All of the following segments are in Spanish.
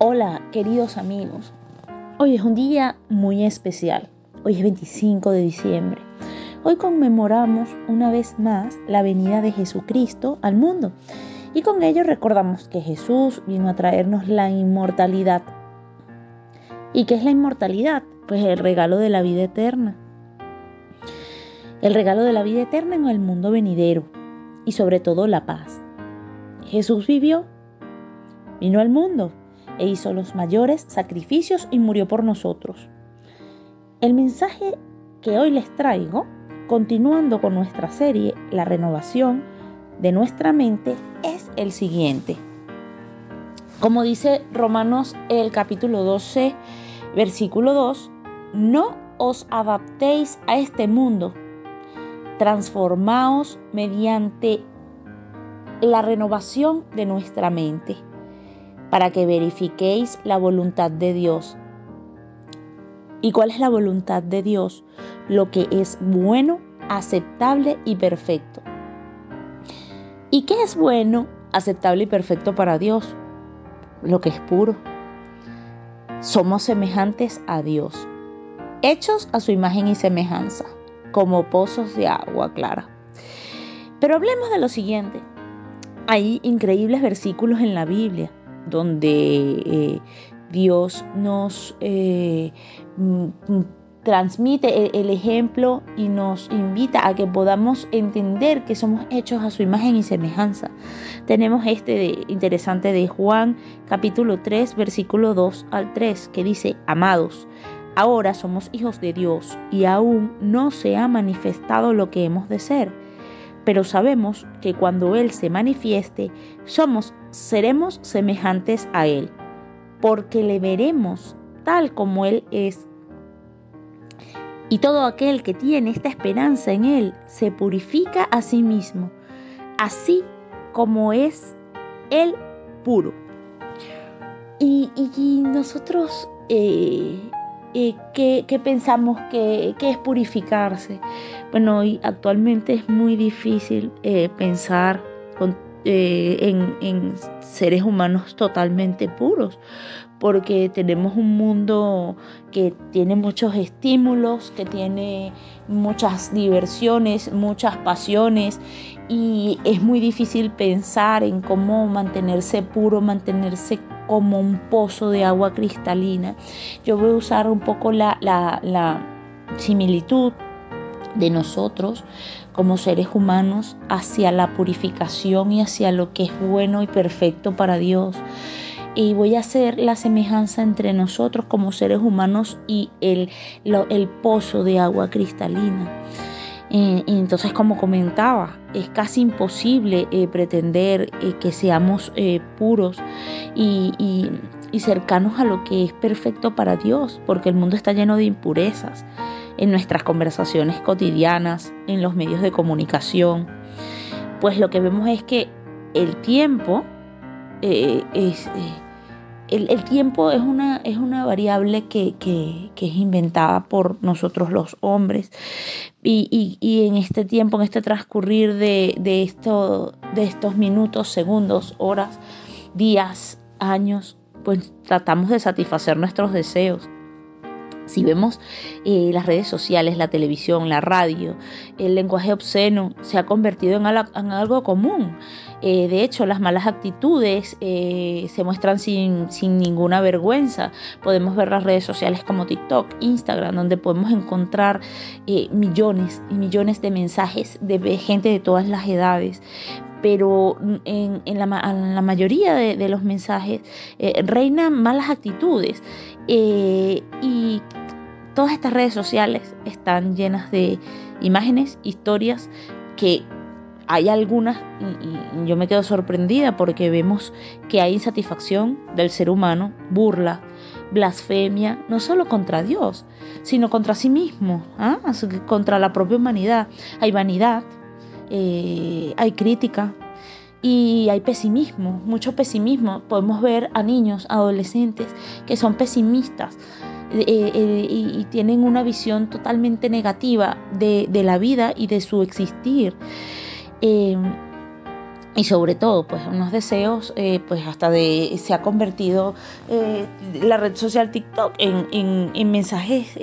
Hola, queridos amigos. Hoy es un día muy especial. Hoy es 25 de diciembre. Hoy conmemoramos una vez más la venida de Jesucristo al mundo y con ello recordamos que Jesús vino a traernos la inmortalidad. ¿Y qué es la inmortalidad? Pues el regalo de la vida eterna. El regalo de la vida eterna en el mundo venidero y sobre todo la paz. Jesús vivió, vino al mundo e hizo los mayores sacrificios y murió por nosotros. El mensaje que hoy les traigo, continuando con nuestra serie La renovación de nuestra mente, es el siguiente. Como dice Romanos el capítulo 12, versículo 2, no os adaptéis a este mundo, transformaos mediante la renovación de nuestra mente para que verifiquéis la voluntad de Dios. ¿Y cuál es la voluntad de Dios? Lo que es bueno, aceptable y perfecto. ¿Y qué es bueno, aceptable y perfecto para Dios? Lo que es puro. Somos semejantes a Dios, hechos a su imagen y semejanza, como pozos de agua clara. Pero hablemos de lo siguiente. Hay increíbles versículos en la Biblia donde eh, Dios nos eh, mm, transmite el, ejemplo y nos invita a que podamos entender que somos hechos a su imagen y semejanza. Tenemos este interesante de Juan capítulo 3 versículo 2 al 3 que dice, amados, ahora somos hijos de Dios y aún no se ha manifestado lo que hemos de ser pero sabemos que cuando Él se manifieste, somos, seremos semejantes a Él, porque le veremos tal como Él es. Y todo aquel que tiene esta esperanza en Él se purifica a sí mismo, así como es Él puro. Y, nosotros eh, ¿qué, pensamos que, es purificarse? Bueno, hoy actualmente es muy difícil eh, pensar eh, en, seres humanos totalmente puros, porque tenemos un mundo que tiene muchos estímulos, que tiene muchas diversiones, muchas pasiones y es muy difícil pensar en cómo mantenerse puro, mantenerse como un pozo de agua cristalina. Yo voy a usar un poco la, la, similitud de nosotros como seres humanos hacia la purificación y hacia lo que es bueno y perfecto para Dios. Y voy a hacer la semejanza entre nosotros como seres humanos y el, el pozo de agua cristalina. y entonces, como comentaba, es casi imposible eh, pretender eh, que seamos eh, puros y, cercanos a lo que es perfecto para Dios, porque el mundo está lleno de impurezas en nuestras conversaciones cotidianas, en los medios de comunicación. Pues lo que vemos es que el tiempo es el, tiempo es una, es una variable que, es inventada por nosotros los hombres y, en este tiempo, en este transcurrir de, esto, de estos minutos, segundos, horas, días, años, pues tratamos de satisfacer nuestros deseos. Si vemos eh, las redes sociales, la televisión, la radio, el lenguaje obsceno se ha convertido en, algo común. Eh, de hecho, las malas actitudes eh, se muestran sin, sin, ninguna vergüenza. Podemos ver las redes sociales como TikTok, Instagram, donde podemos encontrar millones y millones de mensajes de gente de todas las edades pero en, la, mayoría de, los mensajes reinan malas actitudes y Todas estas redes sociales están llenas de imágenes, historias que hay algunas, y yo me quedo sorprendida porque vemos que hay insatisfacción del ser humano, burla, blasfemia, no solo contra Dios, sino contra sí mismo, ¿ah? contra la propia humanidad. Hay vanidad, eh, hay crítica y hay pesimismo, mucho pesimismo. Podemos ver a niños, adolescentes que son pesimistas eh, eh, y, tienen una visión totalmente negativa de, la vida y de su existir. Em, y sobre todo pues unos deseos eh, pues hasta de se ha convertido la red social TikTok en, mensajes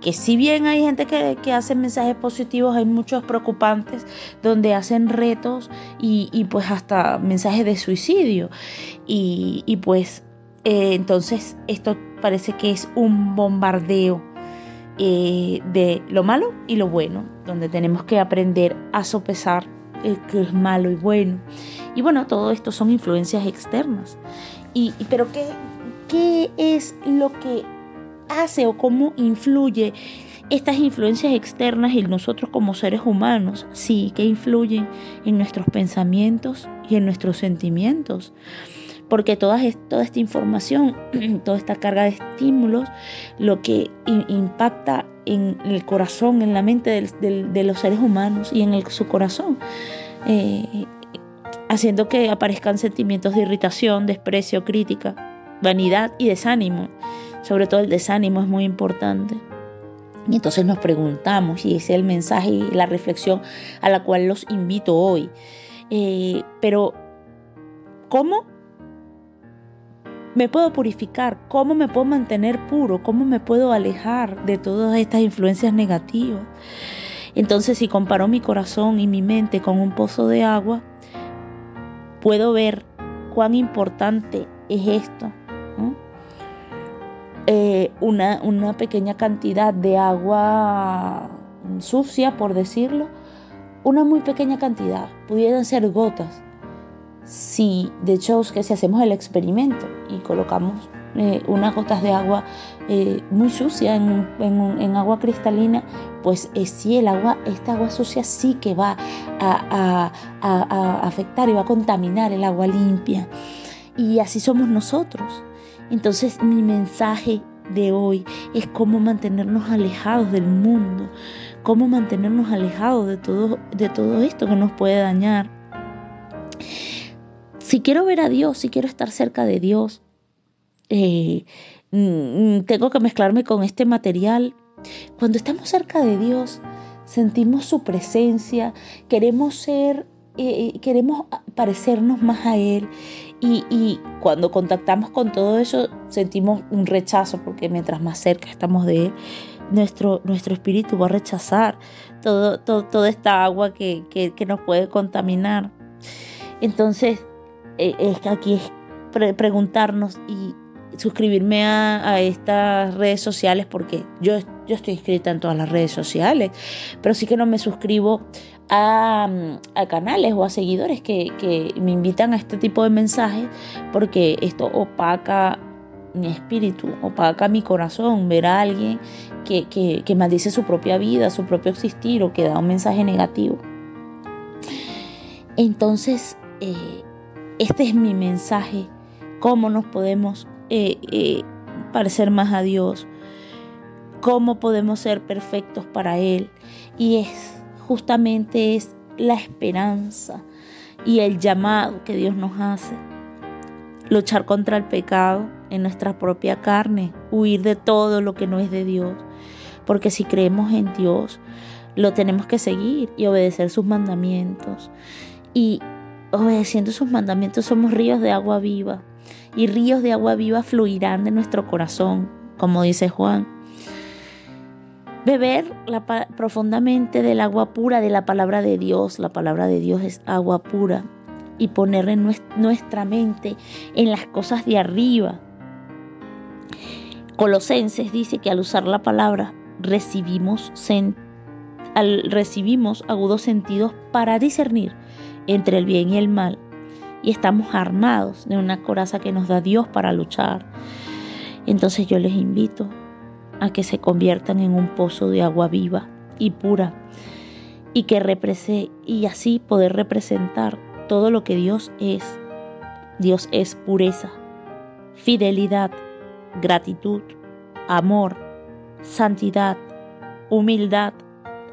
que si bien hay gente que, hace mensajes positivos, hay muchos preocupantes donde hacen retos y, pues hasta mensajes de suicidio. Y, pues entonces esto parece que es un bombardeo de lo malo y lo bueno, donde tenemos que aprender a sopesar que es malo y bueno. Y bueno, todo esto son influencias externas. Y, pero ¿qué, ¿qué es lo que hace o cómo influye estas influencias externas en nosotros como seres humanos? Sí, que influyen en nuestros pensamientos y en nuestros sentimientos porque toda, esta información, toda esta carga de estímulos, lo que impacta en el corazón, en la mente de los seres humanos y en su corazón, eh, haciendo que aparezcan sentimientos de irritación, desprecio, crítica, vanidad y desánimo. Sobre todo el desánimo es muy importante. Y entonces nos preguntamos, y ese es el mensaje y la reflexión a la cual los invito hoy. Eh, pero, ¿cómo me puedo purificar? ¿Cómo me puedo mantener puro? ¿Cómo me puedo alejar de todas estas influencias negativas? Entonces, si comparo mi corazón y mi mente con un pozo de agua, puedo ver cuán importante es esto. Una, una pequeña cantidad de agua sucia, por decirlo, una muy pequeña cantidad, pudieran ser gotas, si de hecho que si hacemos el experimento y colocamos eh, unas gotas de agua eh, muy sucia en, agua cristalina, pues eh, sí, el agua, esta agua sucia sí que va a, afectar y va a contaminar el agua limpia. Y así somos nosotros. Entonces mi mensaje de hoy es cómo mantenernos alejados del mundo, cómo mantenernos alejados de todo, de todo esto que nos puede dañar. Si quiero ver a Dios, si quiero estar cerca de Dios, eh, mm, tengo que mezclarme con este material. Cuando estamos cerca de Dios, sentimos su presencia, queremos ser, queremos parecernos más a Él. Y, cuando contactamos con todo eso, sentimos un rechazo, porque mientras más cerca estamos de Él, nuestro, nuestro espíritu va a rechazar todo, toda esta agua que, que nos puede contaminar. Entonces, eh, es aquí es preguntarnos y suscribirme a, estas redes sociales porque yo, yo estoy inscrita en todas las redes sociales, pero sí que no me suscribo a, canales o a seguidores que, me invitan a este tipo de mensajes porque esto opaca mi espíritu, opaca mi corazón, ver a alguien que, que, maldice su propia vida, su propio existir o que da un mensaje negativo. Entonces, eh, este es mi mensaje, cómo nos podemos eh, eh, parecer más a Dios, cómo podemos ser perfectos para Él. Y es justamente es la esperanza y el llamado que Dios nos hace. Luchar contra el pecado en nuestra propia carne, huir de todo lo que no es de Dios. Porque si creemos en Dios, lo tenemos que seguir y obedecer sus mandamientos. Y obedeciendo sus mandamientos somos ríos de agua viva y ríos de agua viva fluirán de nuestro corazón, como dice Juan. Beber profundamente del agua pura de la palabra de Dios, la palabra de Dios es agua pura, y poner en nuestra mente en las cosas de arriba. Colosenses dice que al usar la palabra recibimos, recibimos agudos sentidos para discernir entre el bien y el mal y estamos armados de una coraza que nos da Dios para luchar. Entonces yo les invito a que se conviertan en un pozo de agua viva y pura y que y así poder representar todo lo que Dios es. Dios es pureza, fidelidad, gratitud, amor, santidad, humildad,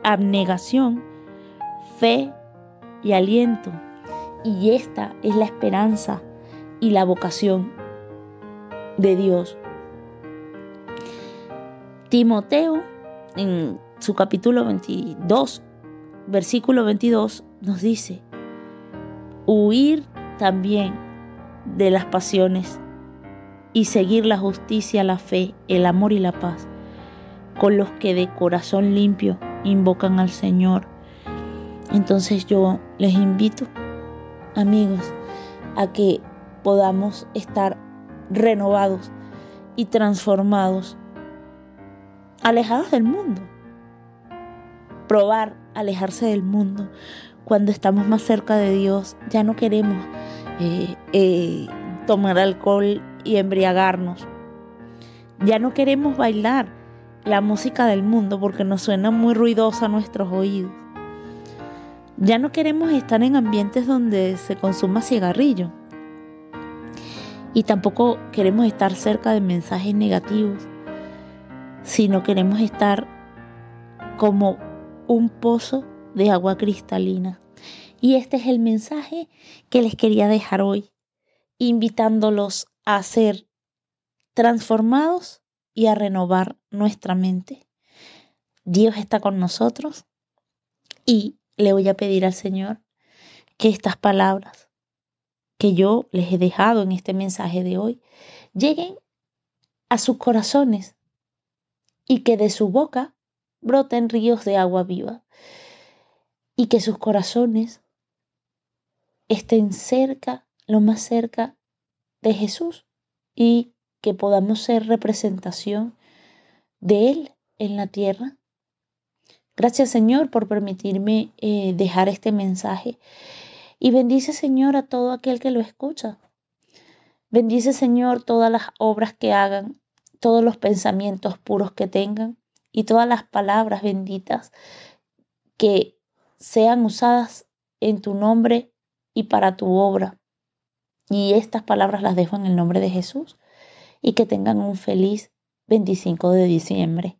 abnegación, fe y aliento. Y esta es la esperanza y la vocación de Dios. Timoteo, en su capítulo 22, versículo 22, nos dice, huir también de las pasiones y seguir la justicia, la fe, el amor y la paz con los que de corazón limpio invocan al Señor. Entonces yo les invito, amigos, a que podamos estar renovados y transformados, alejados del mundo. Probar alejarse del mundo. Cuando estamos más cerca de Dios, ya no queremos eh, eh, tomar alcohol y embriagarnos. Ya no queremos bailar la música del mundo porque nos suena muy ruidosa a nuestros oídos. Ya no queremos estar en ambientes donde se consuma cigarrillo. Y tampoco queremos estar cerca de mensajes negativos, sino queremos estar como un pozo de agua cristalina. Y este es el mensaje que les quería dejar hoy, invitándolos a ser transformados y a renovar nuestra mente. Dios está con nosotros y le voy a pedir al Señor que estas palabras que yo les he dejado en este mensaje de hoy lleguen a sus corazones y que de su boca broten ríos de agua viva y que sus corazones estén cerca, lo más cerca de Jesús y que podamos ser representación de Él en la tierra. Gracias Señor por permitirme eh, dejar este mensaje y bendice Señor a todo aquel que lo escucha. Bendice Señor todas las obras que hagan, todos los pensamientos puros que tengan y todas las palabras benditas que sean usadas en tu nombre y para tu obra. Y estas palabras las dejo en el nombre de Jesús y que tengan un feliz 25 de diciembre.